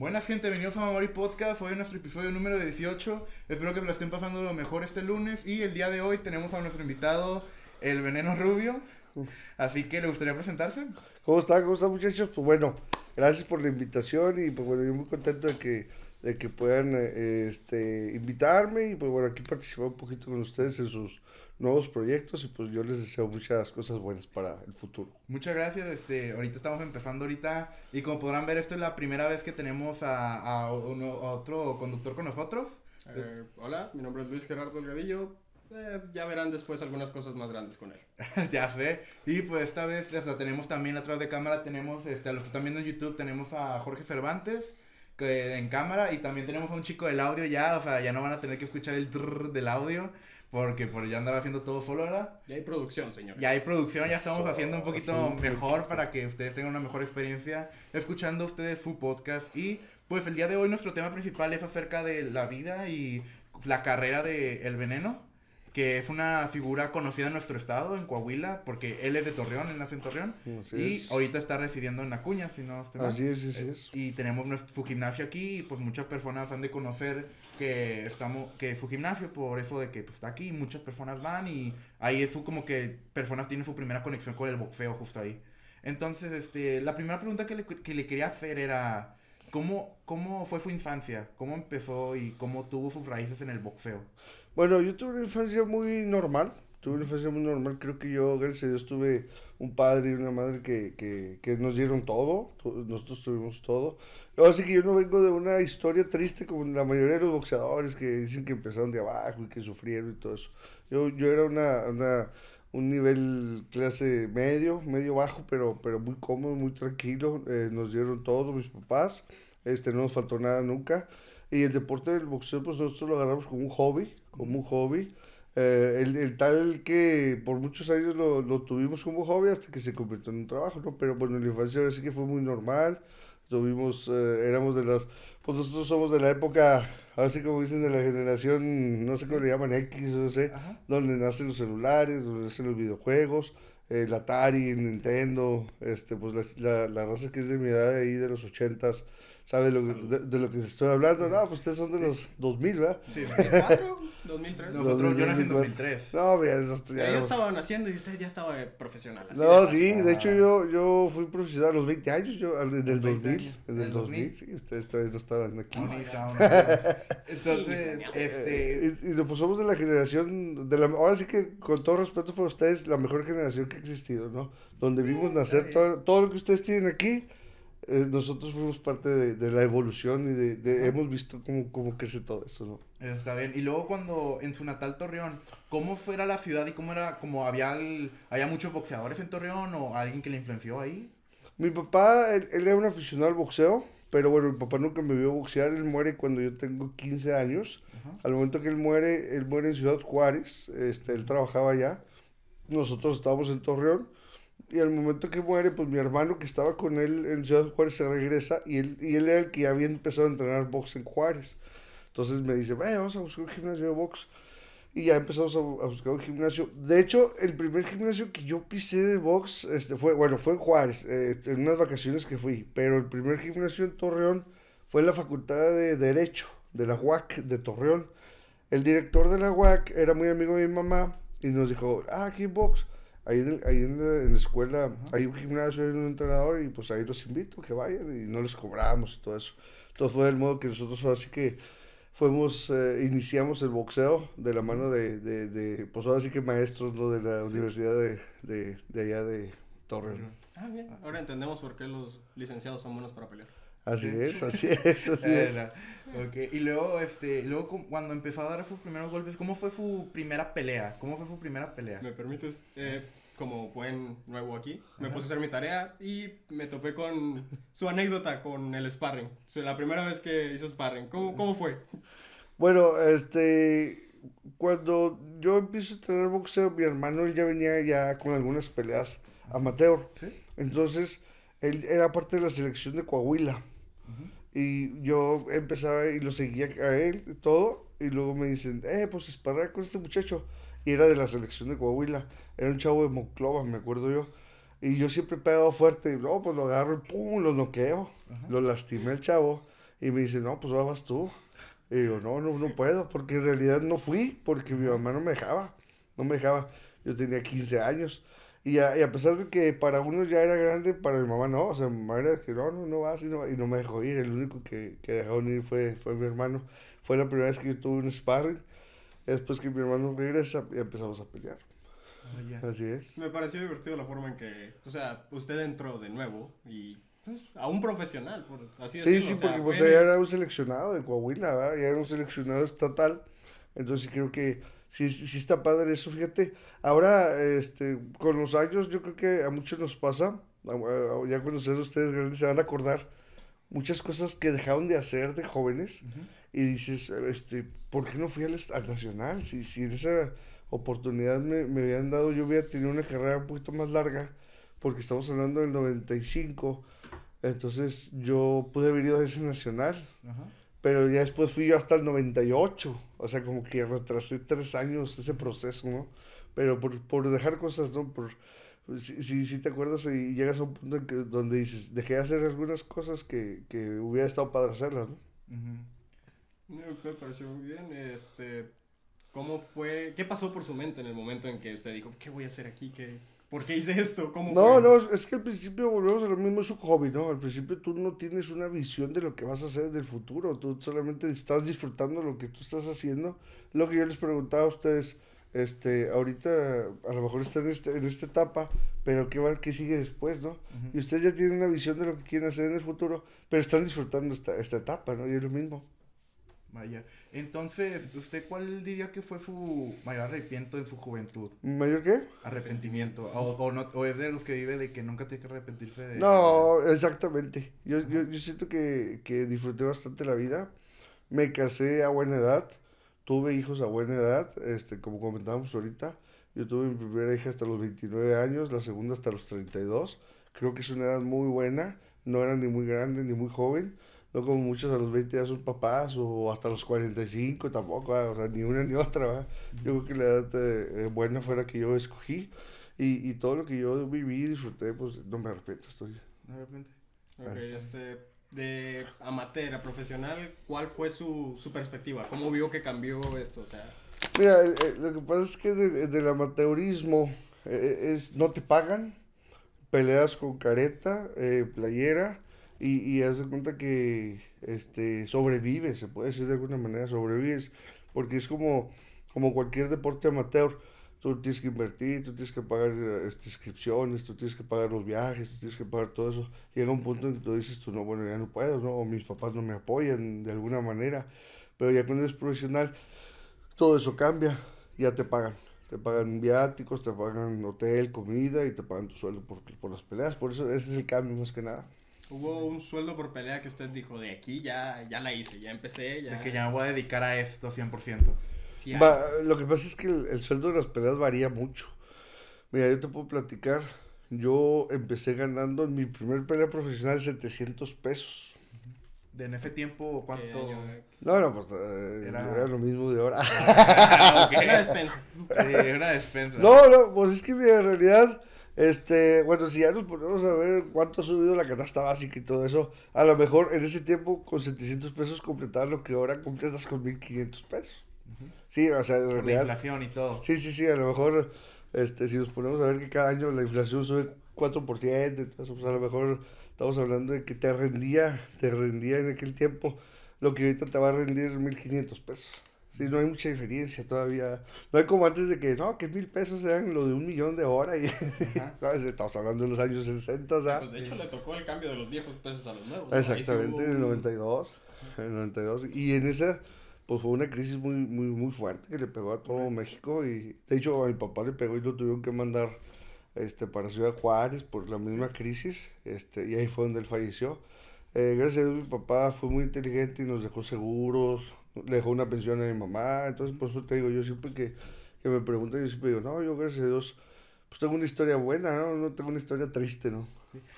Buenas gente, bienvenidos a Mamori Podcast, hoy es nuestro episodio número 18, espero que lo estén pasando lo mejor este lunes y el día de hoy tenemos a nuestro invitado, el Veneno Rubio, así que le gustaría presentarse. ¿Cómo están? ¿Cómo están muchachos? Pues bueno, gracias por la invitación y pues bueno, yo muy contento de que, de que puedan eh, este, invitarme y pues bueno, aquí participar un poquito con ustedes en sus nuevos proyectos y pues yo les deseo muchas cosas buenas para el futuro. Muchas gracias, este, ahorita estamos empezando ahorita y como podrán ver esto es la primera vez que tenemos a, a, uno- a otro conductor con nosotros. Eh, hola, mi nombre es Luis Gerardo Delgadillo. Eh, ya verán después algunas cosas más grandes con él. ya sé. Y pues esta vez sea, tenemos también atrás de cámara, tenemos, este, a los que están viendo en YouTube, tenemos a Jorge Cervantes que, en cámara y también tenemos a un chico del audio ya, o sea, ya no van a tener que escuchar el trrr del audio porque por ya andar haciendo todo solo, ¿verdad? Ya hay producción, señor. Ya hay producción, ya estamos Eso, haciendo un poquito sí. mejor para que ustedes tengan una mejor experiencia escuchando ustedes su podcast. Y pues el día de hoy nuestro tema principal es acerca de la vida y la carrera de El Veneno, que es una figura conocida en nuestro estado, en Coahuila, porque él es de Torreón, él nació en Torreón. Así y es. ahorita está residiendo en Acuña, si no estoy. Así es, así es. Y tenemos nuestro, su gimnasio aquí y pues muchas personas han de conocer que estamos que su gimnasio por eso de que pues, está aquí muchas personas van y ahí es su, como que personas tienen su primera conexión con el boxeo justo ahí. Entonces, este, la primera pregunta que le, que le quería hacer era ¿cómo, ¿cómo fue su infancia? ¿Cómo empezó y cómo tuvo sus raíces en el boxeo? Bueno, yo tuve una infancia muy normal, tuve una infancia muy normal, creo que yo, gracias a Dios, tuve un padre y una madre que, que, que nos dieron todo, nosotros tuvimos todo. Así que yo no vengo de una historia triste como la mayoría de los boxeadores que dicen que empezaron de abajo y que sufrieron y todo eso. Yo, yo era una, una, un nivel clase medio, medio bajo, pero, pero muy cómodo, muy tranquilo. eh, nos dieron todo mis papás, este, no nos faltó nada nunca. Y el deporte del boxeo, pues nosotros lo agarramos como un hobby, como un hobby. Eh, el, el tal que por muchos años lo, lo tuvimos como hobby hasta que se convirtió en un trabajo, ¿no? Pero bueno, en la infancia ahora sí que fue muy normal. Tuvimos, eh, éramos de las, pues nosotros somos de la época, así como dicen, de la generación, no sé cómo le llaman, X, no sé, Ajá. donde nacen los celulares, donde nacen los videojuegos, el Atari, el Nintendo, este, pues la, la, la raza que es de mi edad de ahí, de los ochentas, sabe lo, de, de lo que estoy hablando, no, pues ustedes son de los 2000, ¿verdad? Sí, ¿2004? ¿2003? nosotros, yo nací en 2004. 2003. No, mira, eso ya Ya, yo éramos- estaba naciendo y usted ya estaba profesional. así No, de sí, de hecho yo, yo fui profesional a los 20 años, yo, al- en el 20 2000, años. en el 2000, sí, ustedes todavía no estaban aquí. Ni estábamos. Entonces, este... Eh, y, y pues somos de la generación, de la, ahora sí que con todo respeto por ustedes, la mejor generación que ha existido, ¿no? Donde vimos nacer todo, todo lo que ustedes tienen aquí, eh, nosotros fuimos parte de, de la evolución y de, de- hemos visto cómo, cómo crece todo eso, ¿no? Está bien. Y luego cuando en su natal Torreón, ¿cómo fuera la ciudad y cómo era, como había, el- había muchos boxeadores en Torreón o alguien que le influenció ahí? Mi papá, él, él era un aficionado al boxeo, pero bueno, mi papá nunca me vio boxear, él muere cuando yo tengo 15 años. Ajá. Al momento que él muere, él muere en Ciudad Juárez, este, él trabajaba allá, nosotros estábamos en Torreón, y al momento que muere, pues mi hermano que estaba con él en Ciudad Juárez se regresa, y él, y él era el que había empezado a entrenar box en Juárez. Entonces me dice, vaya, vamos a buscar un gimnasio de box. Y ya empezamos a, bu- a buscar un gimnasio. De hecho, el primer gimnasio que yo pisé de box este, fue, bueno, fue en Juárez, este, en unas vacaciones que fui. Pero el primer gimnasio en Torreón fue en la Facultad de Derecho de la UAC de Torreón. El director de la UAC era muy amigo de mi mamá y nos dijo, ah, aquí box. Ahí, en, el- ahí en, la, en la escuela hay un gimnasio, hay un entrenador y pues ahí los invito que vayan y no les cobramos y todo eso. Entonces fue del modo que nosotros así que fuimos, eh, iniciamos el boxeo de la mano de, de, de, pues ahora sí que maestros ¿no? de la universidad de, de, de allá de Torreón. Ah, bien. Ahora entendemos por qué los licenciados son buenos para pelear. Así Sí. es, así es, así es. Era. Ok, Y luego, este, luego cu- cuando empezó a dar sus primeros golpes, ¿cómo fue su primera pelea? ¿Cómo fue su primera pelea? ¿Me permites? Eh, como buen nuevo aquí, me Ajá. puse a hacer mi tarea y me topé con su anécdota con el sparring. O sea, la primera vez que hizo sparring. ¿Cómo, cómo fue? Bueno, este, cuando yo empiezo a tener boxeo, mi hermano él ya venía ya con algunas peleas amateur. ¿Sí? Entonces, él era parte de la selección de Coahuila. Y yo empezaba y lo seguía a él todo. Y luego me dicen, eh, pues esparra con este muchacho. Y era de la selección de Coahuila. Era un chavo de Monclova, me acuerdo yo. Y yo siempre pegaba fuerte. Y no, pues lo agarro y pum, lo noqueo. Lo lastimé al chavo. Y me dice, no, pues ahora vas tú. Y digo, no, no, no puedo, porque en realidad no fui, porque mi mamá no me dejaba, no me dejaba. Yo tenía 15 años. Y a, y a pesar de que para unos ya era grande, para mi mamá no. O sea, mi mamá era que no, no, no vas y no, y no me dejó ir. El único que, que dejaron ir fue, fue mi hermano. Fue la primera vez que yo tuve un sparring. Después que mi hermano regresa, y empezamos a pelear. Ah, ya. Así es. Me pareció divertido la forma en que, o sea, usted entró de nuevo y pues, a un profesional, por así Sí, decirlo. sí, o sea, porque pues fue- ella era un seleccionado de Coahuila, ¿verdad? Ya era un seleccionado estatal. Entonces sí creo que sí, sí, sí está padre eso, fíjate. Ahora, este, con los años, yo creo que a muchos nos pasa, ya cuando sean ustedes grandes se van a acordar muchas cosas que dejaron de hacer de jóvenes y dices, este, ¿por qué no fui al nacional? Si, si en esa oportunidad me, me habían dado, yo hubiera tenido una carrera un poquito más larga, porque estamos hablando del 95, entonces yo pude haber ido a ese nacional, Ajá. Pero ya después fui yo hasta el 98, o sea, como que retrasé tres años ese proceso, ¿no? Pero por, por dejar cosas, ¿no? Por, si, si, si te acuerdas y llegas a un punto donde dices, dejé de hacer algunas cosas que, que hubiera estado padre hacerlas, ¿no? Me pareció muy bien, este, ¿cómo fue, qué pasó por su mente en el momento en que usted dijo, ¿qué voy a hacer aquí? ¿Qué, ¿Por qué hice esto? ¿Cómo No, fue? no, es que al principio volvemos a lo mismo, es un hobby, ¿no? Al principio tú no tienes una visión de lo que vas a hacer del futuro, tú solamente estás disfrutando lo que tú estás haciendo. Lo que yo les preguntaba a ustedes, este, ahorita a lo mejor están en, este, en esta etapa, pero ¿qué, va, ¿qué sigue después, no? Y ustedes ya tienen una visión de lo que quieren hacer en el futuro, pero están disfrutando esta, esta etapa, ¿no? Y es lo mismo. Vaya. Entonces, ¿usted cuál diría que fue su mayor arrepentimiento en su juventud? ¿Mayor qué? Arrepentimiento. O, o, no, o es de los que vive de que nunca tiene que arrepentirse de... No, exactamente. Yo, yo, yo siento que, que disfruté bastante la vida. Me casé a buena edad. Tuve hijos a buena edad, este, como comentábamos ahorita. Yo tuve mi primera hija hasta los 29 años, la segunda hasta los 32. Creo que es una edad muy buena. No era ni muy grande ni muy joven. No como muchos a los 20 ya son papás o hasta los 45 tampoco, ¿verdad? o sea, ni una ni otra. ¿verdad? Yo creo que la edad eh, eh, buena fue la que yo escogí. Y, y todo lo que yo viví y disfruté, pues no me arrepiento. Estoy, De repente. Ok, este, de amateur a profesional, ¿cuál fue su, su perspectiva? ¿Cómo vio que cambió esto? O sea, Mira, eh, eh, lo que pasa es que de- del amateurismo eh, es no te pagan, peleas con careta, eh, playera y, y haz de cuenta que este sobrevives, se puede decir de alguna manera, sobrevives, porque es como, como cualquier deporte amateur. Tú tienes que invertir, tú tienes que pagar este, inscripciones, tú tienes que pagar los viajes, tú tienes que pagar todo eso. Llega un punto en que tú dices, tú no, bueno, ya no puedo, ¿no? O mis papás no me apoyan de alguna manera. Pero ya cuando eres profesional, todo eso cambia, ya te pagan. Te pagan viáticos, te pagan hotel, comida y te pagan tu sueldo por, por las peleas. Por eso ese es el cambio más que nada. Hubo un sueldo por pelea que usted dijo, de aquí ya, ya la hice, ya empecé, ya... De que ya me voy a dedicar a esto 100%. Sí. Va, lo que pasa es que el, el sueldo de las peleas varía mucho. Mira, yo te puedo platicar. Yo empecé ganando en mi primer pelea profesional 700 pesos. De en ese tiempo, ¿Qué ¿cuánto...? año? No, no, pues eh, Era- era... lo mismo de ahora. Ah, ok. Una despensa. Sí, una despensa. No, no, pues es que mira, en realidad, este, bueno, si ya nos ponemos a ver cuánto ha subido la canasta básica y todo eso, a lo mejor en ese tiempo con 700 pesos completabas lo que ahora completas con 1500 pesos. Sí, o sea, en Por la inflación y todo. Sí, sí, sí, a lo mejor, este, si nos ponemos a ver que cada año la inflación sube 4%, entonces, pues a lo mejor estamos hablando de que te rendía, te rendía en aquel tiempo lo que ahorita te va a rendir 1500 pesos. Sí, no hay mucha diferencia todavía. No hay como antes de que, no, que mil pesos sean lo de un millón de hora. Y, ¿sabes? Estamos hablando de los años 60, o sea. Pues de hecho le tocó el cambio de los viejos pesos a los nuevos. Exactamente, en el un- 92. En el 92. Y en esa, pues fue una crisis muy, muy, muy fuerte que le pegó a todo México. Y de hecho, a mi papá le pegó y lo tuvieron que mandar este, para Ciudad Juárez por la misma crisis. Este, y ahí fue donde él falleció. Eh, gracias a Dios, mi papá fue muy inteligente y nos dejó seguros. Le dejó una pensión a mi mamá. Entonces, por eso te digo, yo siempre que, que me preguntan, yo siempre digo, no, yo gracias a Dios, pues tengo una historia buena, ¿no? No tengo una historia triste, ¿no?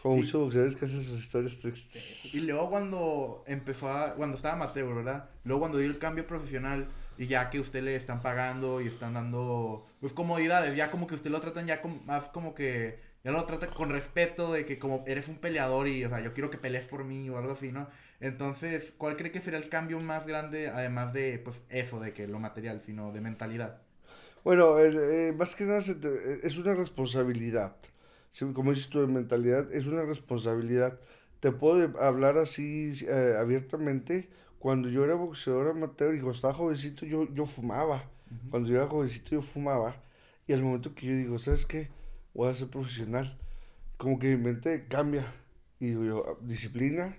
Como muchos boxeadores que hacen sus historias tristes. Y luego cuando empezó a, cuando estaba amateur, ¿verdad? Luego cuando dio el cambio profesional y ya que usted le están pagando y están dando, pues comodidades, ya como que usted lo tratan ya como, más como que, ya lo trata con respeto de que como eres un peleador y, o sea, yo quiero que pelees por mí o algo así, ¿no? Entonces, ¿cuál cree que será el cambio más grande, además de pues eso, de que lo material, sino de mentalidad? Bueno, eh, más que nada te- es una responsabilidad. Como dices tú de mentalidad, es una responsabilidad. Te puedo hablar así eh, abiertamente. Cuando yo era boxeador amateur y cuando estaba jovencito, yo, yo fumaba. Cuando yo era jovencito, yo fumaba. Y al momento que yo digo, ¿sabes qué? Voy a ser profesional. Como que mi mente cambia. Y digo yo, "Ah, disciplina,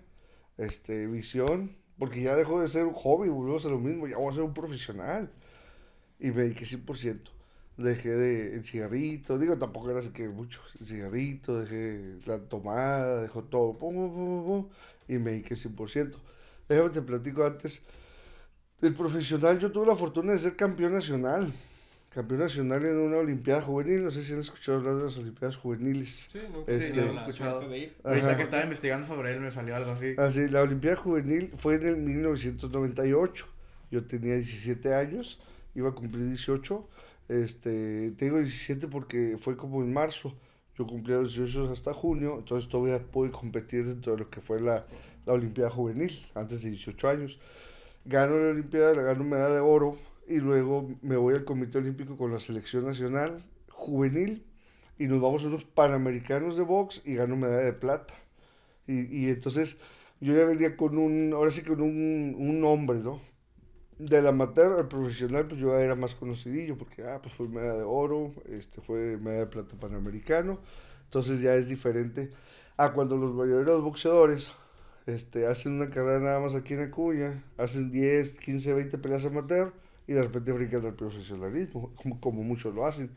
este, visión. Porque ya dejó de ser un hobby, volvemos a ser lo mismo. Ya voy a ser un profesional y me dediqué 100%. Dejé de el cigarrito, digo, tampoco era así que mucho, el cigarrito, dejé la tomada, dejó todo, pum, pum, pum, y me dediqué 100%. Déjame te platico antes del profesional, yo tuve la fortuna de ser campeón nacional, campeón nacional en una olimpiada juvenil, no sé si han escuchado hablar de las olimpiadas juveniles. Sí, nunca Este- Sí, lo he escuchado. suerte de ir. Ahorita que estaba investigando sobre él me salió algo así. Así, la Olimpiada Juvenil fue en el 1998. Yo tenía 17 años, iba a cumplir 18. Este, tengo 17 porque fue como en marzo. Yo cumplí los 18 hasta junio, entonces todavía pude competir dentro de lo que fue la, la Olimpiada Juvenil, antes de 18 años. Gano la Olimpiada, la gano medalla de oro y luego me voy al Comité Olímpico con la selección nacional juvenil y nos vamos a unos Panamericanos de box y gano medalla de plata. Y, y entonces yo ya venía con un, ahora sí con un, un nombre, ¿no? Del amateur al profesional, pues yo ya era más conocidillo, porque, ah, pues fue medalla de oro, este, fue medalla de plata panamericano, entonces ya es diferente a cuando los mayoreros boxeadores, este, hacen una carrera nada más aquí en Acuña, hacen 10, 15, 20 peleas amateur, y de repente brincan al profesionalismo, como, como muchos lo hacen.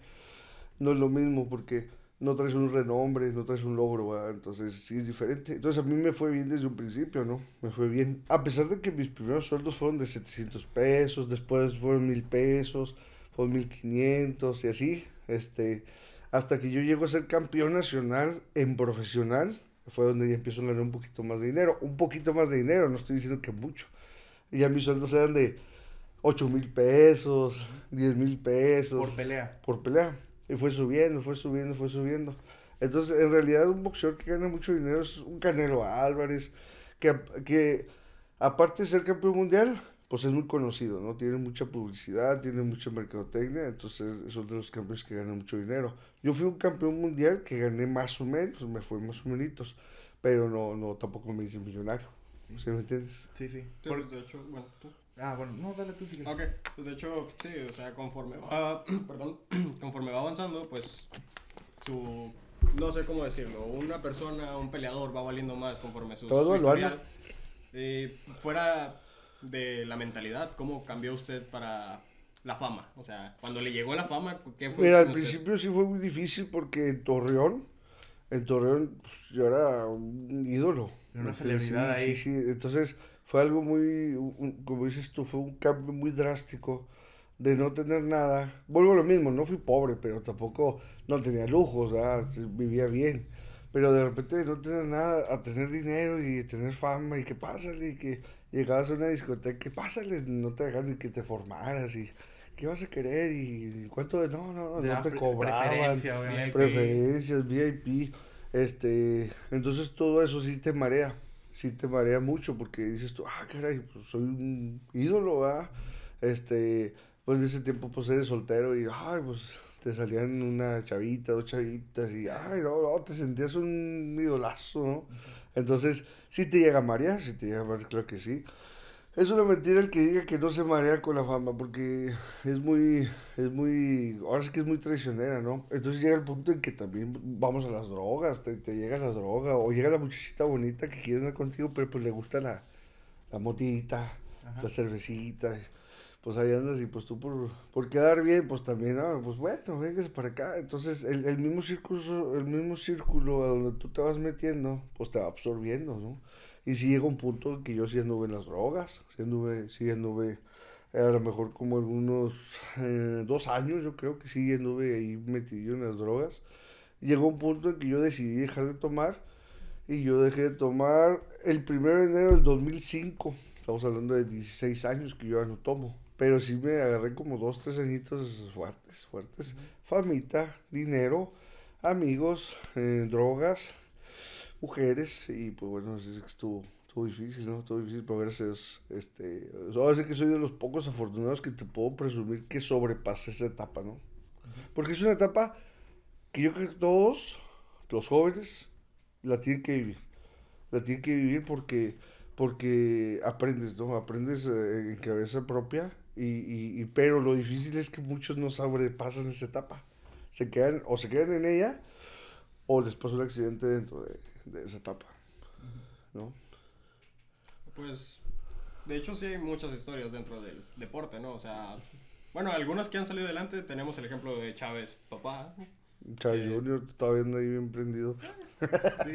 No es lo mismo, porque no traes un renombre, no traes un logro, ¿verdad? entonces sí es diferente. Entonces a mí me fue bien desde un principio, ¿no? Me fue bien. A pesar de que mis primeros sueldos fueron de 700 pesos, después fueron 1000 pesos, fueron 1500 y así, este, hasta que yo llego a ser campeón nacional en profesional, fue donde ya empiezo a ganar un poquito más de dinero, un poquito más de dinero, no estoy diciendo que mucho. Y ya mis sueldos eran de 8 mil pesos, 10 mil pesos Por pelea. por pelea. Y fue subiendo, fue subiendo, fue subiendo. Entonces, en realidad, un boxeador que gana mucho dinero es un Canelo Álvarez, que, que aparte de ser campeón mundial, pues es muy conocido, ¿no? Tiene mucha publicidad, tiene mucha mercadotecnia, entonces son de los campeones que ganan mucho dinero. Yo fui un campeón mundial que gané más o menos, me fue más o menos, pero no, no, tampoco me hice millonario. ¿Sí me entiendes? Sí, sí. Sí, Por- de hecho, bueno, tú. Ah, bueno, no, dale tú si quieres. Ok, pues de hecho, sí, o sea, conforme va, perdón, conforme va avanzando, pues su, no sé cómo decirlo, una persona, un peleador va valiendo más conforme su, Todo su lo historial. Eh, fuera de la mentalidad, ¿cómo cambió usted para la fama? O sea, cuando le llegó la fama, ¿qué fue? Mira, al con usted? principio sí fue muy difícil porque en Torreón, en Torreón pues, yo era un ídolo. Era una celebridad sí, ahí. Sí, sí, entonces fue algo muy, un- como dices tú, fue un cambio muy drástico de no tener nada. Vuelvo a lo mismo, no fui pobre, pero tampoco no tenía lujos, ¿verdad? Vivía bien. Pero de repente de no tener nada, a tener dinero y tener fama y que pásale, y que llegabas a una discoteca, que pásale, no te dejan ni que te formaras y qué vas a querer y cuánto de no, no, no, no la te pre- cobraban preferencia, preferencias, VIP, este, entonces todo eso sí te marea, sí te marea mucho porque dices tú, ah, caray, pues soy un ídolo, ¿verdad? Este, pues en ese tiempo pues eres soltero y, ay, pues te salían una chavita, dos chavitas y, ay, no, no, te sentías un idolazo, ¿no? Entonces, sí te llega a marear, sí te llega a marear, claro que sí. Es una mentira el que diga que no se marea con la fama, porque es muy, es muy, ahora sí que es muy traicionera, ¿no? Entonces llega el punto en que también vamos a las drogas, te, te llega la droga, o llega la muchachita bonita que quiere andar contigo, pero pues le gusta la, la motita, Ajá. la cervecita, pues ahí andas y pues tú por, por quedar bien, pues también, ah, pues bueno, véngase para acá. Entonces el, el mismo círculo, el mismo círculo a donde tú te vas metiendo, pues te va absorbiendo, ¿no? Y si llega un punto que yo sí anduve en las drogas, sí anduve, sí anduve, a lo mejor como algunos eh, dos años, yo creo que sí anduve ahí metido en las drogas. Llegó un punto en que yo decidí dejar de tomar y yo dejé de tomar el 1 de enero del 2005. Estamos hablando de 16 años que yo ya no tomo. Pero sí me agarré como dos, tres añitos fuertes, fuertes. Famita, dinero, amigos, eh, drogas, mujeres y pues bueno, es que estuvo, estuvo difícil, ¿no? Estuvo difícil, pero gracias este, ahora sí que soy de los pocos afortunados que te puedo presumir que sobrepasé esa etapa, ¿no? Porque es una etapa que yo creo que todos los jóvenes la tienen que vivir. La tienen que vivir porque, porque aprendes, ¿no? Aprendes eh, en cabeza propia, y, y, pero lo difícil es que muchos no sobrepasan esa etapa. Se quedan, o se quedan en ella, o les pasa un accidente dentro de, de esa etapa, ¿no? Pues, de hecho sí hay muchas historias dentro del deporte, ¿no? O sea, bueno, algunas que han salido adelante, tenemos el ejemplo de Chávez, papá. Chávez Junior todavía anda ahí bien prendido. Sí.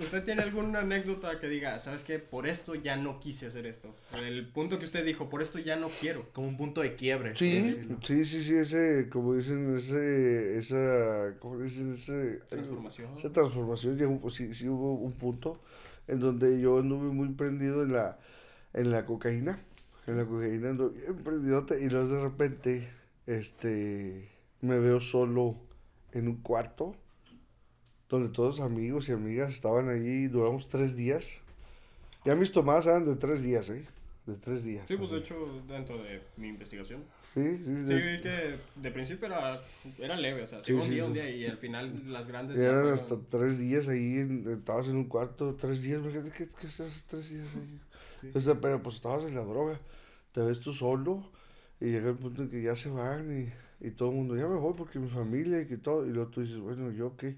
¿Usted tiene alguna anécdota que diga, sabes qué, por esto ya no quise hacer esto? El punto que usted dijo, por esto ya no quiero. Como un punto de quiebre. Sí, sí, sí, sí, ese, como dicen, ese, esa, ¿cómo dicen? Ese, transformación. Esa transformación, llegó, sí, sí hubo un punto en donde yo anduve muy prendido en la, en la cocaína, en la cocaína ando bien prendidote y luego de repente, este, me veo solo en un cuarto donde todos amigos y amigas estaban allí, duramos tres días. Ya mis tomadas eran de tres días, ¿eh? De tres días. Sí, pues de hecho, dentro de mi investigación. Sí, sí. Sí, vi que de principio era, era leve, o sea, sí, un día, un día, y al final las grandes... Y eran hasta tres días ahí, estabas en un cuarto, tres días, ¿qué, qué estás tres días ahí? O sea, pero pues estabas en la droga, te ves tú solo, y llega el punto en que ya se van, y, y todo el mundo, ya me voy porque mi familia y que todo, y luego tú dices, bueno, ¿yo qué?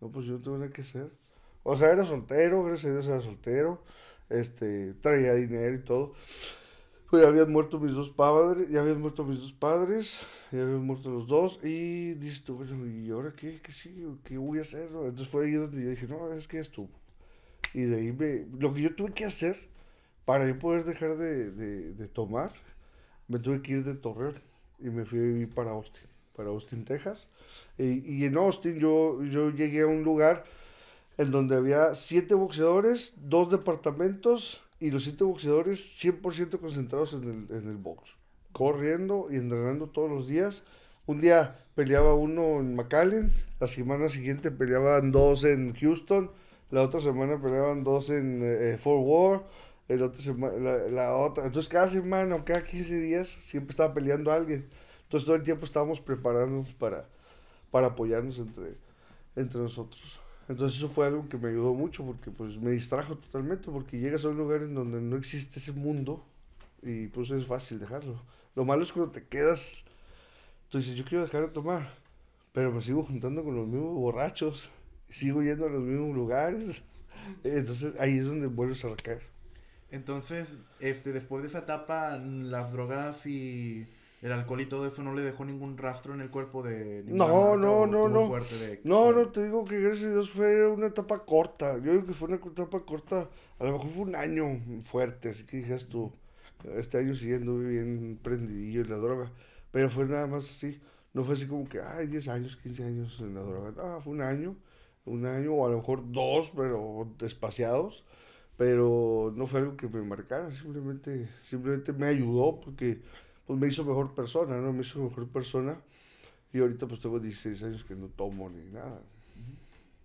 No, pues yo no tengo nada que hacer. O sea, era soltero, gracias a Dios era soltero. Este, traía dinero y todo. Pues ya habían muerto mis dos padres, ya habían muerto mis dos padres, ya habían muerto los dos. Y dices tú, bueno, ¿y ahora qué? ¿Qué sigue? ¿Qué voy a hacer? Entonces fue ahí donde yo dije, no, es que ya estuvo. Y de ahí me, lo que yo tuve que hacer para yo poder dejar de, de, de tomar, me tuve que ir de Torreón y me fui a vivir para Austin para Austin, Texas. Y, y, en Austin yo, yo llegué a un lugar en donde había siete boxeadores, dos departamentos y los siete boxeadores 100% concentrados en el, en el box. Corriendo y entrenando todos los días. Un día peleaba uno en McAllen, la semana siguiente peleaban dos en Houston, la otra semana peleaban dos en eh, Fort Worth, el otro semana, la, la, otra. Entonces cada semana o cada 15 días siempre estaba peleando alguien. Entonces todo el tiempo estábamos preparándonos para, para apoyarnos entre, entre nosotros. Entonces eso fue algo que me ayudó mucho porque pues me distrajo totalmente porque llegas a un lugar en donde no existe ese mundo y pues es fácil dejarlo. Lo malo es cuando te quedas, tú dices yo quiero dejar de tomar, pero me sigo juntando con los mismos borrachos, sigo yendo a los mismos lugares, entonces ahí es donde vuelves a recaer. Entonces, este, después de esa etapa, las drogas y el alcohol y todo eso no le dejó ningún rastro en el cuerpo de no no no no. de, no no te digo que gracias a Dios fue una etapa corta. Yo digo que fue una etapa corta a lo mejor fue un año fuerte así que dijes tú este año siguiendo bien prendidillo en la droga. Pero fue nada más así. No fue así como que ay 10 años 15 años en la droga. No fue un año un año o a lo mejor dos pero despaciados pero no fue algo que me marcara simplemente simplemente me ayudó porque pues me hizo mejor persona, ¿no? Me hizo mejor persona. Y ahorita pues tengo 16 años que no tomo ni nada.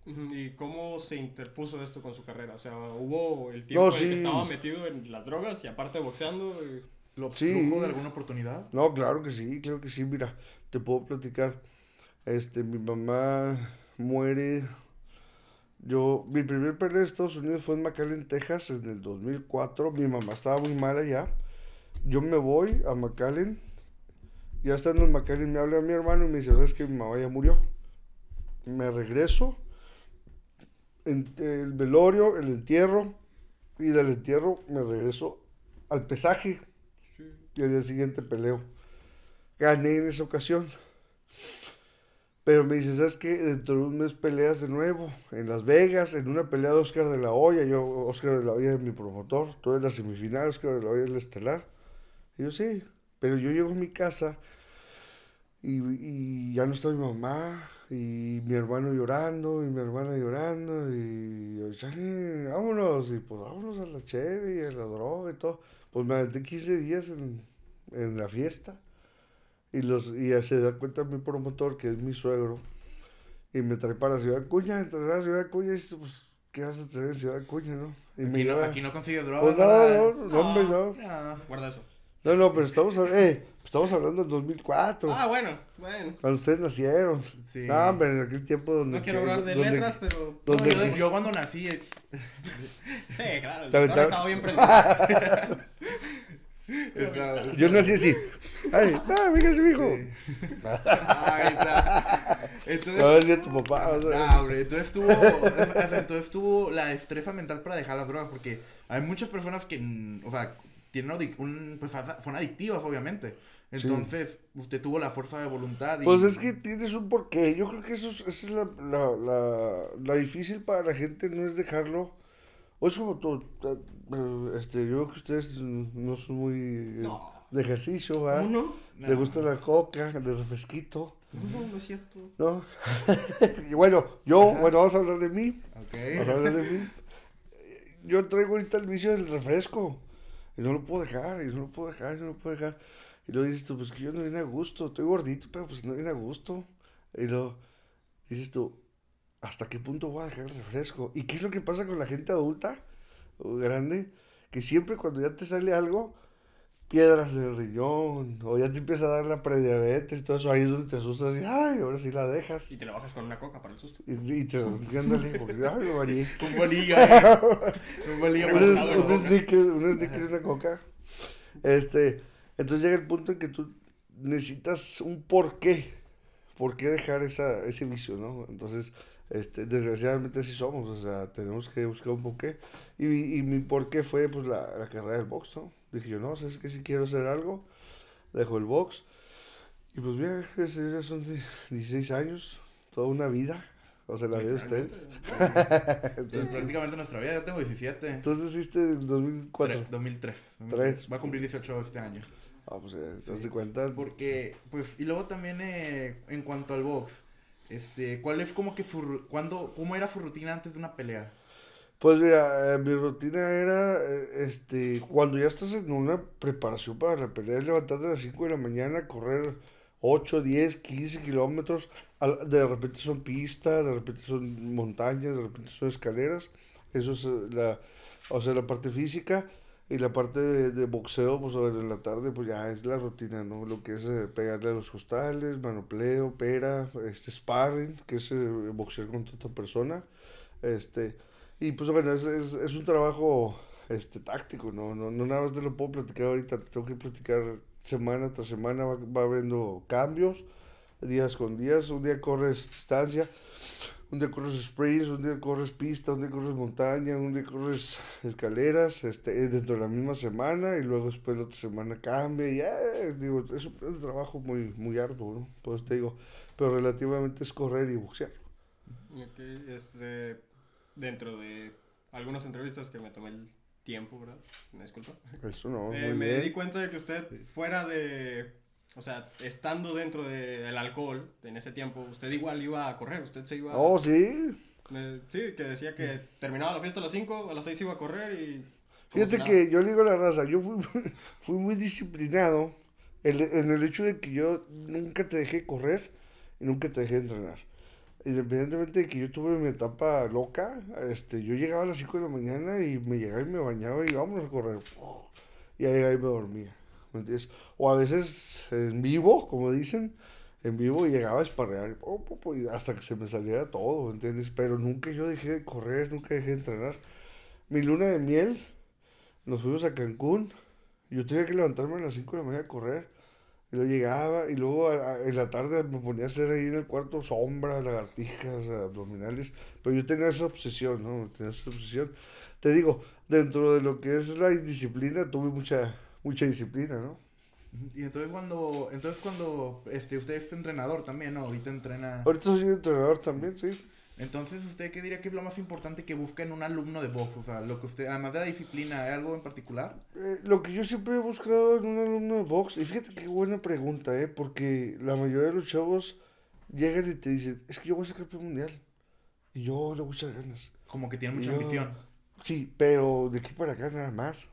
¿Y cómo se interpuso esto con su carrera? O sea, ¿hubo el tiempo en el que estaba metido en las drogas y aparte boxeando? ¿Lo sí. de alguna oportunidad? No, claro que sí, claro que sí. Mira, te puedo platicar. Este, mi mamá muere. Yo, mi primer pelea en Estados Unidos fue en McAllen, Texas, en el 2004. Mi mamá estaba muy mala ya yo me voy a McAllen. Ya estando en McAllen me habla mi hermano y me dice, ¿sabes que mi mamá ya murió? Me regreso. En el velorio, el entierro. Y del entierro me regreso al pesaje. Y al día siguiente peleo. Gané en esa ocasión. Pero me dice, ¿sabes qué? Dentro de un mes peleas de nuevo. En Las Vegas, en una pelea de Oscar de la Hoya. Yo, Oscar de la Hoya es mi promotor. Tú eres la semifinal, Oscar de la Hoya es la estelar. Y yo, sí, pero yo llego a mi casa y, y, ya no está mi mamá y mi hermano llorando y mi hermana llorando y yo, vámonos, y pues vámonos a la cheve y a la droga y todo. Pues me aventé 15 días en, en la fiesta y, los, y se da cuenta mi promotor, que es mi suegro, y me trae para Ciudad Cuña, entré a Ciudad Cuña y pues, ¿qué vas a tener en Ciudad Acuña, no? Y me Aquí no, lleva- aquí no consigue droga. Pues no, no, no, hombre, no. No. Guarda eso. No, no, pero estamos, eh, estamos hablando del 2004. Ah, bueno, bueno. Cuando ustedes nacieron. Sí. No, hombre, en aquel tiempo donde... No quiero que- hablar de donde- letras, pero. No, yo, yo cuando nací, eh, Sí, claro, el estaba bien prendido. estaba- Yo nací así. Ay, no, venga, mi hijo. Ahí está. Entonces, No, es de tu papá. o sea. No, hombre, entonces tuvo, entonces tuvo la destreza mental para dejar las drogas, porque hay muchas personas que, o sea, tienen un, pues son adictivas, obviamente. Sí. Entonces, usted tuvo la fuerza de voluntad y... Pues es que tienes un porqué. Yo creo que eso es, esa es la, la, la, la difícil para la gente, no es dejarlo. O es como eh, Este, yo creo que ustedes no son muy eh, No. de ejercicio, ¿verdad? ¿Uno? Le gusta la coca, el refresquito. No, no es cierto. ¿No? y bueno, yo, bueno, vamos a hablar de mí. Ok. Vamos a hablar de mí. Yo traigo ahorita el vicio del refresco. Y no lo puedo dejar, y no lo puedo dejar, y no lo puedo dejar. Y luego dices tú, pues que yo no viene a gusto. Estoy gordito, pero pues no viene a gusto. Y luego dices tú, ¿hasta qué punto voy a dejar el refresco? ¿Y qué es lo que pasa con la gente adulta o grande? Que siempre cuando ya te sale algo, piedras en el riñón, o ya te empieza a dar la prediabetes y todo eso, ahí es donde te asustas y, ay, ahora sí la dejas. Y te lo bajas con una coca para el susto. Y, y te ándale, porque, ay, me varié. Un bolillo, eh. Un bolillo para un, un sneaker, un sneaker y una coca. Este, entonces llega el punto en que tú necesitas un porqué. ¿Por qué dejar esa, ese vicio, no? Entonces, este, desgraciadamente así somos, o sea, tenemos que buscar un porqué. Y, y mi porqué fue, pues, la, la carrera del box, ¿no? Dije yo, no, ¿sabes qué? Si quiero hacer algo, dejo el box. Y pues, mira, ya son die- 16 años, toda una vida. O sea, la vida de ustedes. Es prácticamente nuestra vida, yo tengo 17. Tú naciste en 2004. Tre- 2003. Tres. Va a cumplir 18 este año. Ah, pues, ¿te das cuenta? Porque, pues, y luego también eh, en cuanto al box, este, ¿cuál es como que su, cuándo, cómo era su rutina antes de una pelea? Pues mira, eh, mi rutina era, eh, este, cuando ya estás en una preparación para la pelea, levantarte a las 5 de la mañana, correr 8, 10, 15 kilómetros, al- de repente son pistas, de repente son montañas, de repente son escaleras, eso es eh, la, o sea, la parte física, y la parte de, de boxeo, pues en la tarde, pues ya es la rutina, ¿no? Lo que es eh, pegarle a los costales, manopleo, pera, este, sparring, que es eh, boxear contra otra persona, este... Y pues bueno, es, es, es un trabajo este, táctico, ¿no? No, no nada más te lo puedo platicar ahorita, te tengo que platicar semana tras semana, va, va habiendo cambios, días con días, un día corres distancia, un día corres sprints, un día corres pista, un día corres montaña, un día corres escaleras, este, dentro de la misma semana y luego después la otra semana cambia y ya, digo, es un, es un trabajo muy, muy arduo, ¿no? Pues te digo, pero relativamente es correr y boxear. Ok, este, dentro de algunas entrevistas que me tomé el tiempo, ¿verdad? Me disculpa. Eso no, Eh, me bien. di cuenta de que usted fuera de, o sea, estando dentro de- del alcohol en ese tiempo, usted igual iba a correr, usted se iba... Oh, sí. eh, sí, que decía que terminaba la fiesta a las 5, a las 6 iba a correr y... Fíjate que yo le digo a la raza, yo fui, fui muy disciplinado el- en el hecho de que yo nunca te dejé correr y nunca te dejé entrenar. Independientemente de que yo tuve mi etapa loca, este, yo llegaba a las 5 de la mañana y me llegaba y me bañaba y vámonos a correr. Y ahí me dormía. ¿Me entiendes? O a veces en vivo, como dicen, en vivo llegaba a esparrear po, po, y hasta que se me saliera todo, ¿entiendes? Pero nunca yo dejé de correr, nunca dejé de entrenar. Mi luna de miel, nos fuimos a Cancún. Yo tenía que levantarme a las 5 de la mañana a correr. Y luego llegaba y luego a- a- en la tarde me ponía a hacer ahí en el cuarto sombras, lagartijas, abdominales. Pero yo tenía esa obsesión, ¿no? Tenía esa obsesión. Te digo, dentro de lo que es la indisciplina, tuve mucha, mucha disciplina, ¿no? Y entonces cuando, entonces cuando, este, usted es entrenador también, ¿no? Ahorita entrena. Ahorita soy entrenador también, sí. Entonces, ¿usted qué diría que es lo más importante que busca en un alumno de box? O sea, lo que usted, además de la disciplina, ¿hay algo en particular? Eh, lo que yo siempre he buscado en un alumno de box, y fíjate qué buena pregunta, ¿eh? Porque la mayoría de los chavos llegan y te dicen, es que yo voy a ser campeón mundial. Y yo le voy a echar ganas. Como que tiene mucha yo- ambición. Sí, pero de aquí para acá nada más.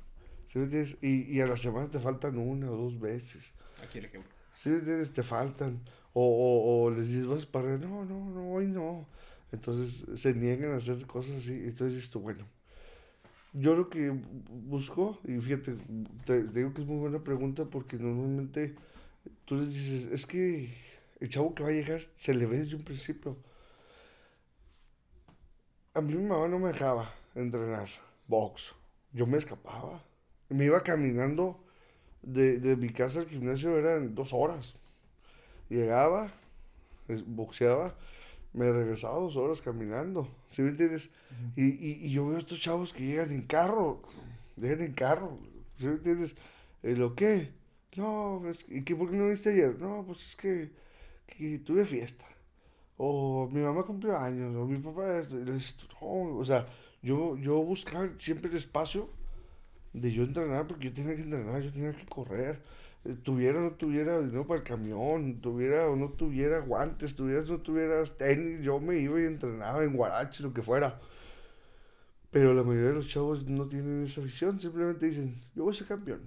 ¿Sí me entiendes? Y, y a la semana te faltan una o dos veces. Aquí el ejemplo. ¿Sí me entiendes? Te faltan. O, o, o les dices, vas para No, no, no, hoy no. Entonces se niegan a hacer cosas así. Entonces esto, bueno, yo lo que busco, y fíjate, te, digo que es muy buena pregunta porque normalmente tú les dices, es que el chavo que va a llegar se le ve desde un principio. A mí mi mamá no me dejaba entrenar box. Yo me escapaba. Me iba caminando de, de mi casa al gimnasio, eran dos horas. Llegaba, boxeaba, me regresaba dos horas caminando. ¿Sí me entiendes? y, y, y, yo veo a estos chavos que llegan en carro, llegan en carro. ¿Sí me entiendes? ¿Y lo qué? No, es, ¿y qué, por qué no viste ayer? No, pues es que, que tuve fiesta. O mi mamá cumplió años, o mi papá, no, o sea, yo, yo buscaba siempre el espacio de yo entrenar, porque yo tenía que entrenar, yo tenía que correr tuviera o no tuviera dinero para el camión, tuviera o no tuviera guantes, tuviera o no tuviera tenis, yo me iba y entrenaba en Guarache, lo que fuera. Pero la mayoría de los chavos no tienen esa visión, simplemente dicen, yo voy a ser campeón.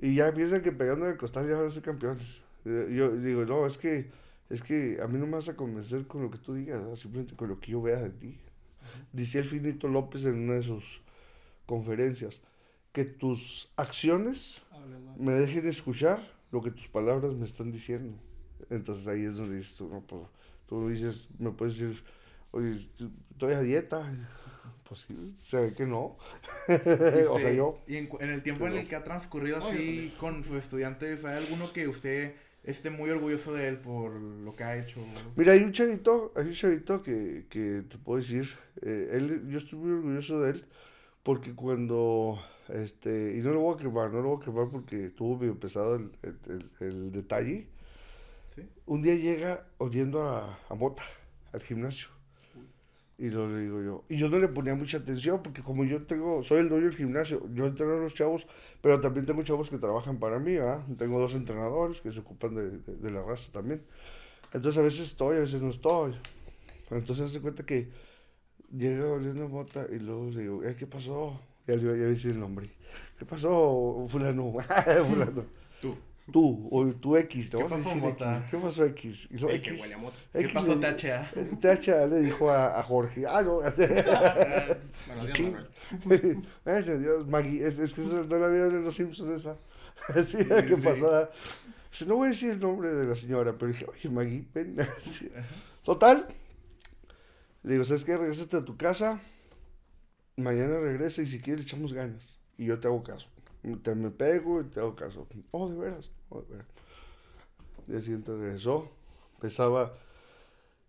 Y ya piensan que pegando el costal ya van a ser campeones. Eh, yo digo, no, es que, es que a mí no me vas a convencer con lo que tú digas, simplemente con lo que yo vea de ti. Dice el Finito López en una de sus conferencias, que tus acciones me dejen escuchar lo que tus palabras me están diciendo. Entonces ahí es donde dices tú, no, pues, tú dices, me puedes decir, oye, estoy a dieta. Pues sí, se ve que no. o sea, yo. Y en, el tiempo en el que ha transcurrido así con sus estudiantes, ¿hay alguno que usted esté muy orgulloso de él por lo que ha hecho? Mira, hay un chavito, hay un chavito que, que te puedo decir, eh, él, yo estoy muy orgulloso de él porque cuando este, y no lo voy a quemar, no lo voy a quemar porque tuvo medio pesado el, el, el, detalle. ¿Sí? Un día llega oliendo a, a mota al gimnasio. Y lo le digo yo. Y yo no le ponía mucha atención porque como yo tengo, soy el dueño del gimnasio, yo entreno a los chavos, pero también tengo chavos que trabajan para mí, ¿verdad? Tengo dos entrenadores que se ocupan de, de, la raza también. Entonces a veces estoy, a veces no estoy. Entonces se cuenta que llega oliendo a mota y luego le digo, ¿qué pasó? Ya le a decir el nombre. ¿Qué pasó, fulano? fulano. Tú. Tú, o tu X, ¿no? ¿Qué pasó, Mota? ¿Qué pasó, X? Y lo, X, ¿Qué pasó, THA? THA le dijo a, a Jorge, ah, no. bueno, Dios, bueno, Dios, Maggie, es, es que no la vieron en Los Simpsons esa. Así, sí, ¿qué pasó? Sí. No voy a decir el nombre de la señora, pero dije, oye, Maggie, ven. Total. Le digo, ¿sabes qué? Regresate a tu casa mañana regresa y si quieres echamos ganas. Y yo te hago caso. Te me pego y te hago caso. Oh, de veras. Oh, de veras. El día siguiente regresó. Pesaba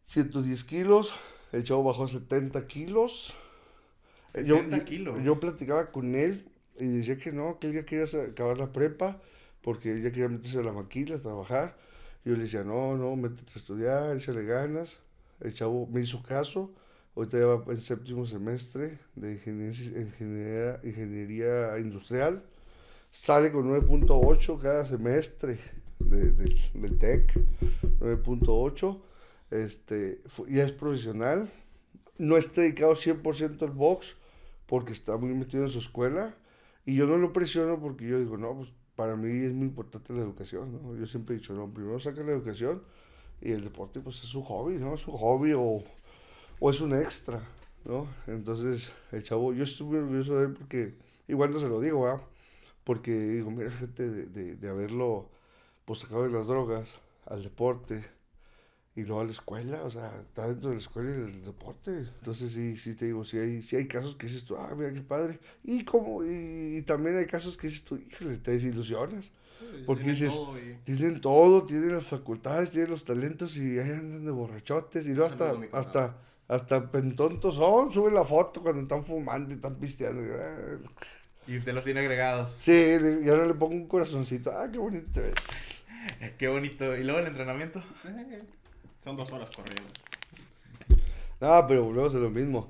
110 kilos. El chavo bajó 70 kilos. 70 yo, kilos. Yo, platicaba con él y decía que no, que él ya quería acabar la prepa porque él ya quería meterse a la maquila, a trabajar. Yo le decía, no, no, métete a estudiar, échale ganas. El chavo me hizo caso Ahorita ya va en séptimo semestre de ingeniería, ingeniería, industrial. Sale con 9.8 cada semestre de, del TEC. 9.8. Este, ya es profesional. No está dedicado 100% al box porque está muy metido en su escuela. Y yo no lo presiono porque yo digo, no, pues para mí es muy importante la educación. ¿no? Yo siempre he dicho, no, primero saca la educación y el deporte pues es su hobby, ¿no? Es su hobby o o es un extra, ¿no? Entonces, el chavo, yo estoy muy orgulloso de él porque, igual no se lo digo, ¿ah? Porque digo, mira, gente, de, de, de, haberlo pues, sacado de las drogas al deporte y luego a la escuela, o sea, está dentro de la escuela y del deporte. Entonces, sí, sí te digo, sí hay, sí hay casos que dices tú, ah, mira qué padre. Y, como, y, también hay casos que dices tú, híjole, te desilusionas. Porque dices, tienen todo, tienen las facultades, tienen los talentos y ahí andan de borrachotes y luego hasta, hasta, hasta pentontos son, suben la foto cuando están fumando y están pisteando. Y usted los tiene agregados. Sí, y ahora le pongo un corazoncito. Ah, qué bonito te ves. qué bonito. ¿Y luego el entrenamiento? Son dos horas corriendo. No, pero volvemos a lo mismo.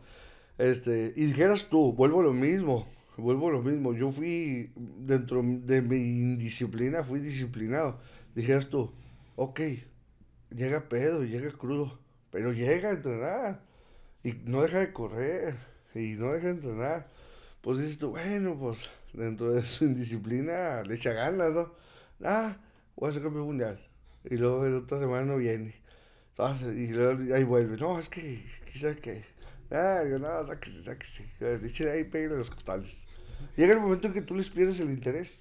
Este, y dijeras tú, vuelvo a lo mismo, vuelvo a lo mismo. Yo fui, dentro de mi indisciplina, fui disciplinado. Dijeras tú, ok, llega pedo, llega crudo, pero llega a entrenar. Y no deja de correr. Y no deja de entrenar. Pues dices tú, bueno, pues dentro de su indisciplina le echa ganas, ¿no? Ah, voy a ser campeón mundial. Y luego la otra semana no viene. Entonces, y, luego- ahí vuelve, no, es que, quizá que, ah, yo no, sáquese, sáquese, eche ahí, pégale los costales. Llega el momento en que tú les pierdes el interés.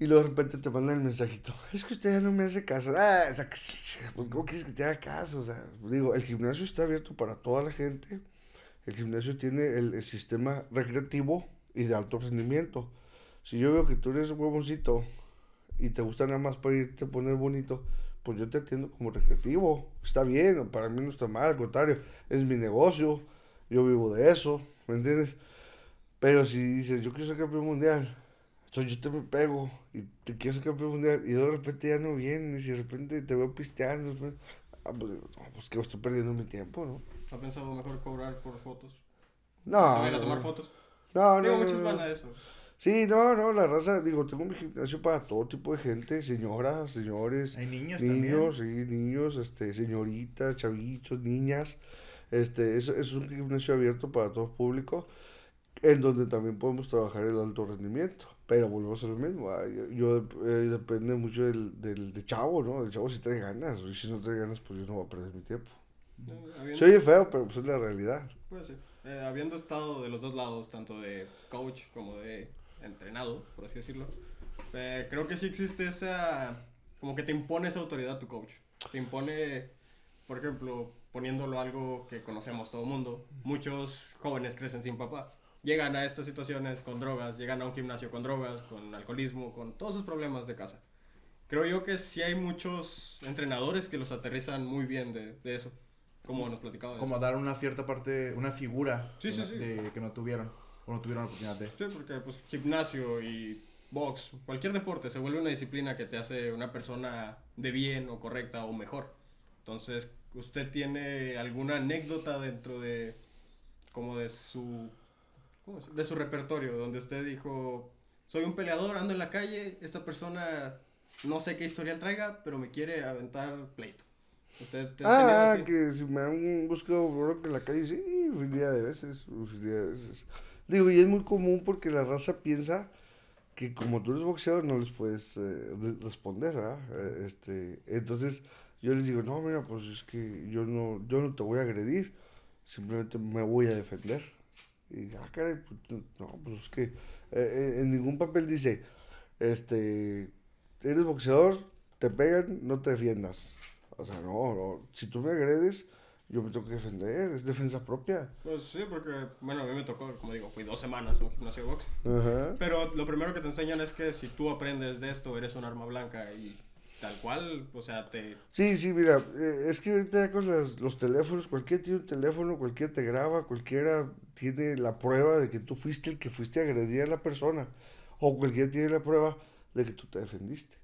Y luego de repente te mandan el mensajito. Es que usted ya no me hace caso. Ah, sáquese. Pues, ¿cómo quieres que te haga caso? O sea, digo, el gimnasio está abierto para toda la gente. El gimnasio tiene el, el sistema recreativo y de alto rendimiento. Si yo veo que tú eres un huevoncito y te gusta nada más para irte a poner bonito, pues yo te atiendo como recreativo. Está bien, para mí no está mal, al contrario, es mi negocio, yo vivo de eso, ¿me entiendes? Pero si dices, yo quiero ser campeón mundial, entonces yo te me pego y te quiero campeón mundial y de repente ya no vienes y de repente te veo pisteando, pues, ah, pues, no, pues que estoy perdiendo mi tiempo, ¿no? ¿Ha pensado mejor cobrar por fotos? No, ¿Se van a no, tomar no. fotos? No, Digo, no, no, muchos no. van a eso. Sí, no, no, la raza, digo, tengo mi gimnasio para todo tipo de gente, señoras, señores, Hay niños, niños, sí, niños, este, señoritas, chavitos, niñas, este, es, es un gimnasio abierto para todo público, en donde también podemos trabajar el alto rendimiento, pero volvemos a lo mismo, ah, yo, yo, eh, depende mucho del, del, del chavo, ¿no? El chavo si trae ganas, y si no trae ganas, pues yo no voy a perder mi tiempo. Eh, habiendo- Se oye feo, pero pues es la realidad. Pues sí. Eh, habiendo estado de los dos lados, tanto de coach como de entrenado, por así decirlo, eh, creo que sí existe esa. Como que te impone esa autoridad tu coach. Te impone, por ejemplo, poniéndolo algo que conocemos todo el mundo. Muchos jóvenes crecen sin papá. Llegan a estas situaciones con drogas, llegan a un gimnasio con drogas, con alcoholismo, con todos sus problemas de casa. Creo yo que sí hay muchos entrenadores que los aterrizan muy bien de, de eso. Como nos platicaba de Como eso. dar una cierta parte, una figura Sí, de, sí, sí. de que no tuvieron o no tuvieron la oportunidad de. Sí, porque pues gimnasio y box, cualquier deporte se vuelve una disciplina que te hace una persona de bien o correcta o mejor. Entonces, ¿usted tiene alguna anécdota dentro de como de su de su repertorio donde usted dijo, soy un peleador, ando en la calle, esta persona no sé qué historial traiga, pero me quiere aventar pleito? ¿Usted te- Ah, que si me han buscado bronca en la calle, sí, infinidad de veces, infinidad de veces. Digo, y es muy común porque la raza piensa que como tú eres boxeador no les puedes eh, re- responder, ¿verdad? Eh, este, entonces yo les digo, no, mira, pues es que yo no, yo no te voy a agredir, simplemente me voy a defender. Y, ah, caray, pues, no, pues es que eh, eh, en ningún papel dice, este, eres boxeador, te pegan, no te defiendas. O sea, no, no, si tú me agredes, yo me tengo que defender, es defensa propia. Pues sí, porque, bueno, a mí me tocó, como digo, fui dos semanas a un gimnasio de box. Ajá. Pero lo primero que te enseñan es que si tú aprendes de esto, eres un arma blanca y tal cual, o sea, te... Sí, sí, mira, eh, es que ahorita con las- los teléfonos, cualquiera tiene un teléfono, cualquiera te graba, cualquiera tiene la prueba de que tú fuiste el que fuiste a agredir a la persona, o cualquiera tiene la prueba de que tú te defendiste.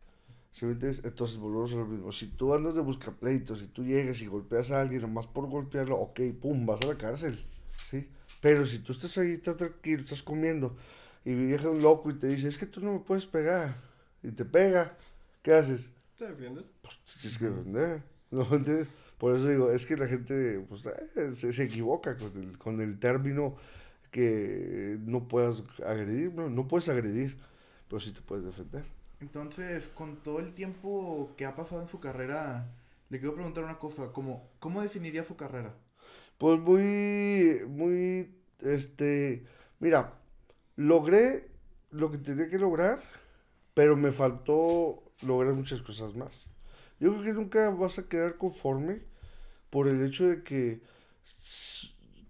Entonces volvemos a lo mismo. Si tú andas de buscapleitos, si tú llegas y golpeas a alguien nomás por golpearlo, ok, pum, vas a la cárcel, ¿sí? Pero si tú estás ahí, estás tranquilo, estás comiendo, y viene un loco y te dice, es que tú no me puedes pegar, y te pega, ¿qué haces? ¿Te defiendes? pues tienes que defender, ¿no me entiendes? Por eso digo, es que la gente pues, eh, se, se equivoca con el, con el término que no puedas agredir, no, no puedes agredir, pero sí te puedes defender. Entonces, con todo el tiempo que ha pasado en su carrera, le quiero preguntar una cosa, como, ¿cómo definiría su carrera? Pues muy, muy, este, mira, logré lo que tenía que lograr, pero me faltó lograr muchas cosas más. Yo creo que nunca vas a quedar conforme por el hecho de que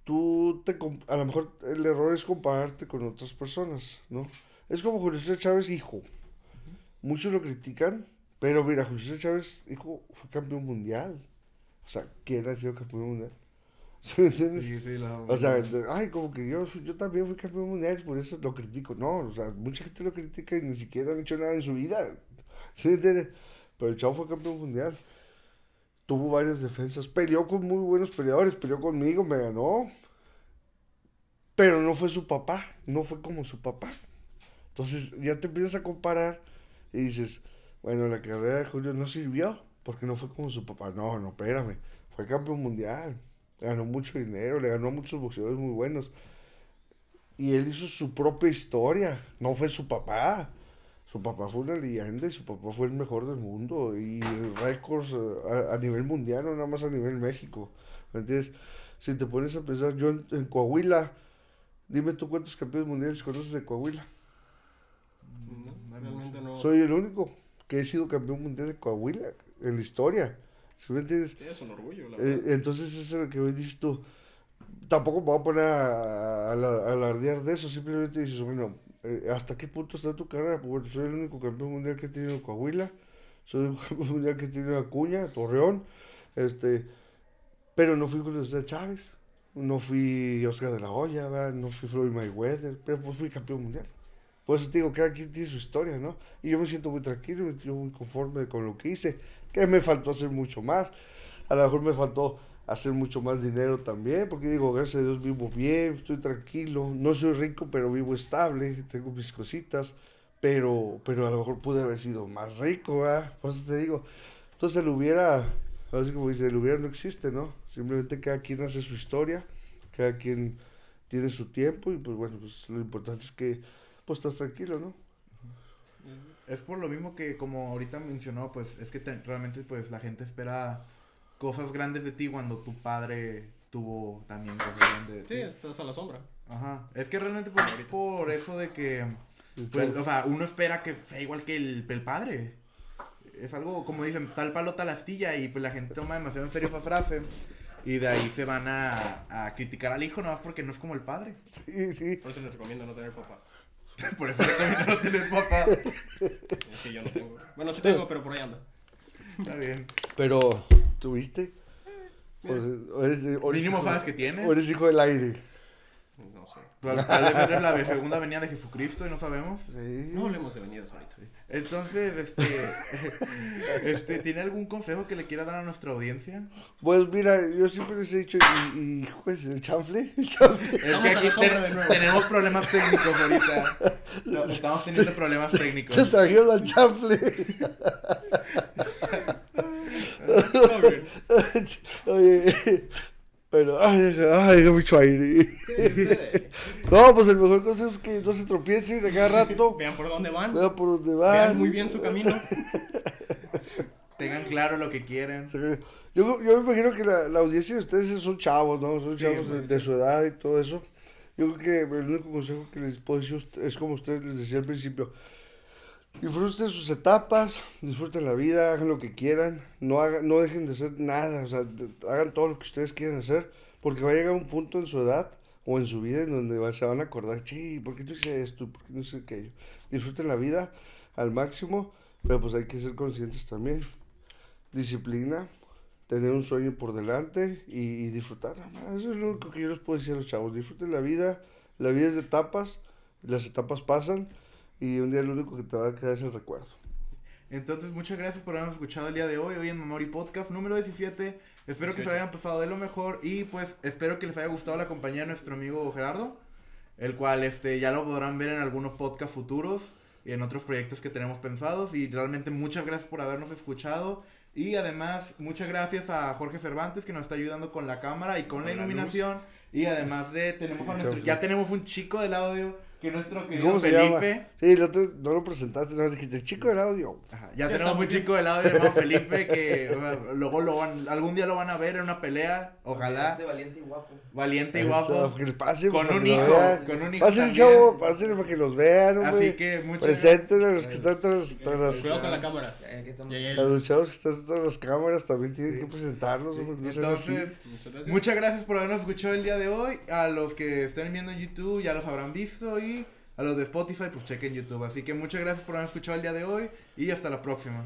tú te, a lo mejor el error es compararte con otras personas, ¿no? Es como Julio Chávez, hijo. Muchos lo critican, pero mira, Julio Chávez, hijo, fue campeón mundial. O sea, ¿quién ha sido campeón mundial? ¿Sí me entiendes? Sí, sí, la- O sea, ay, como que yo, yo también fui campeón mundial, por eso lo critico. No, o sea, mucha gente lo critica y ni siquiera han hecho nada en su vida. ¿Sí entiendes? Pero el chavo fue campeón mundial. Tuvo varias defensas. Peleó con muy buenos peleadores. Peleó conmigo, me ganó. Pero no fue su papá. No fue como su papá. Entonces ya te empiezas a comparar y dices, bueno, la carrera de Julio no sirvió porque no fue como su papá. No, no, espérame. Fue campeón mundial. Ganó mucho dinero, le ganó a muchos boxeadores muy buenos. Y él hizo su propia historia. No fue su papá. Su papá fue una leyenda y su papá fue el mejor del mundo. Y récords eh, a, a nivel mundial, no nada más a nivel México. ¿Me entiendes? Si te pones a pensar, yo en, en Coahuila, dime tú cuántos campeones mundiales conoces de Coahuila. No, realmente no. Soy el único que he sido campeón mundial de Coahuila en la historia. ¿Sí me entiendes? Sí, es un orgullo, la Eh, entonces eso es lo que hoy dices tú. Tampoco me voy a poner a, a, a alardear de eso, simplemente dices, bueno, eh, ¿hasta qué punto está tu carrera? Bueno, soy el único campeón mundial que he tenido en Coahuila, soy el único campeón mundial que he tenido en Acuña, Torreón, este, pero no fui José Chávez, no fui Oscar de la Hoya, no fui Floyd Mayweather, pero pues fui campeón mundial. Por eso te digo, cada quien tiene su historia, ¿no? Y yo me siento muy tranquilo, siento muy conforme con lo que hice, que me faltó hacer mucho más. A lo mejor me faltó hacer mucho más dinero también, porque digo, gracias a Dios vivo bien, estoy tranquilo, no soy rico, pero vivo estable, tengo mis cositas, pero, pero a lo mejor pude haber sido más rico, ¿verdad? Por eso te digo, entonces el hubiera, así como dice, el hubiera no existe, ¿no? Simplemente cada quien hace su historia, cada quien tiene su tiempo y pues bueno, pues lo importante es que pues estás tranquilo, ¿no? Es por lo mismo que como ahorita mencionó, pues es que te- realmente pues la gente espera cosas grandes de ti cuando tu padre tuvo también cosas grandes de Sí, ti. estás a la sombra. Ajá. Es que realmente pues es por eso de que pues, o sea, uno espera que sea igual que el, el padre. Es algo como dicen, tal palo tal astilla y pues la gente toma demasiado en serio esa frase y de ahí se van a, a criticar al hijo nomás porque no es como el padre. Sí, sí. Por eso les recomiendo no tener papá. Por eso recomiendo no tener papá. Es que yo no tengo. Bueno, sí tengo, pero por ahí anda. Está bien. Pero, ¿tuviste? Pues, o eres, o eres Mínimo hijo- sabes que tiene. O eres hijo del aire. No sé. Tal tal vez eres la segunda venida de Jesucristo y no sabemos. Sí. No hablemos de venidas ahorita. Entonces, este, este, ¿tiene algún consejo que le quiera dar a nuestra audiencia? Pues mira, yo siempre les he dicho, y, y pues, el chanfle, el chanfle. Es que aquí ten- tenemos problemas técnicos ahorita. No, estamos teniendo problemas técnicos. Se trajeron al chanfle. Oye, pero, ay, ay. ¿Qué sucede? No, pues el mejor consejo es que no se tropiecen a cada rato. Vean por dónde van. Vean por dónde van. Vean muy bien su camino. Tengan claro lo que quieren. Yo, yo me imagino que la, la audiencia de ustedes son chavos, ¿no? Son Sí, chavos de, sí. de su edad y todo eso. Yo creo que el único consejo que les puedo decir es como ustedes les decía al principio. Disfruten sus etapas, disfruten la vida, hagan lo que quieran, no, hagan, no dejen de hacer nada, o sea, hagan todo lo que ustedes quieran hacer, porque va a llegar un punto en su edad o en su vida en donde va- se van a acordar, sí, ¿por qué no hice esto? ¿Por qué no hice aquello? Disfruten la vida al máximo, pero pues hay que ser conscientes también. Disciplina, tener un sueño por delante y, y disfrutar. Eso es lo único que yo les puedo decir a los chavos. Disfruten la vida. La vida es de etapas. Las etapas pasan. Y un día lo único que te va a quedar es el recuerdo. Entonces, muchas gracias por habernos escuchado el día de hoy, hoy en Memory Podcast número 17. Espero que se lo hayan pasado de lo mejor y pues espero que les haya gustado la compañía de nuestro amigo Gerardo, el cual este ya lo podrán ver en algunos podcasts futuros y en otros proyectos que tenemos pensados. Y realmente muchas gracias por habernos escuchado. Y además muchas gracias a Jorge Cervantes que nos está ayudando con la cámara y con, Con la la iluminación. Y además de tenemos a nuestro, ya tenemos un chico del audio que es nuestro querido ¿Cómo se Felipe. llama? Sí, el otro no lo presentaste, no dijiste, el chico del audio. Ajá, Ya, Ya tenemos un chico del audio llamado Felipe que luego lo van, algún día lo van a ver en una pelea, ojalá, Este valiente y guapo. valiente y Eso, guapo. que le pase, Con un hijo, con un hijo Pásenle, chavo, pásenle para que los vean, hombre. Así que muchas Preséntenle a los que están tras, tras las... Cuidado con la cámara. Y ahí A los chavos que están tras las cámaras también tienen que presentarlos, no. Entonces, Muchas gracias. muchas gracias por habernos escuchado el día de hoy. A los que estén viendo en YouTube ya los habrán visto y a los de Spotify pues chequen YouTube. Así que muchas gracias por habernos escuchado el día de hoy y hasta la próxima.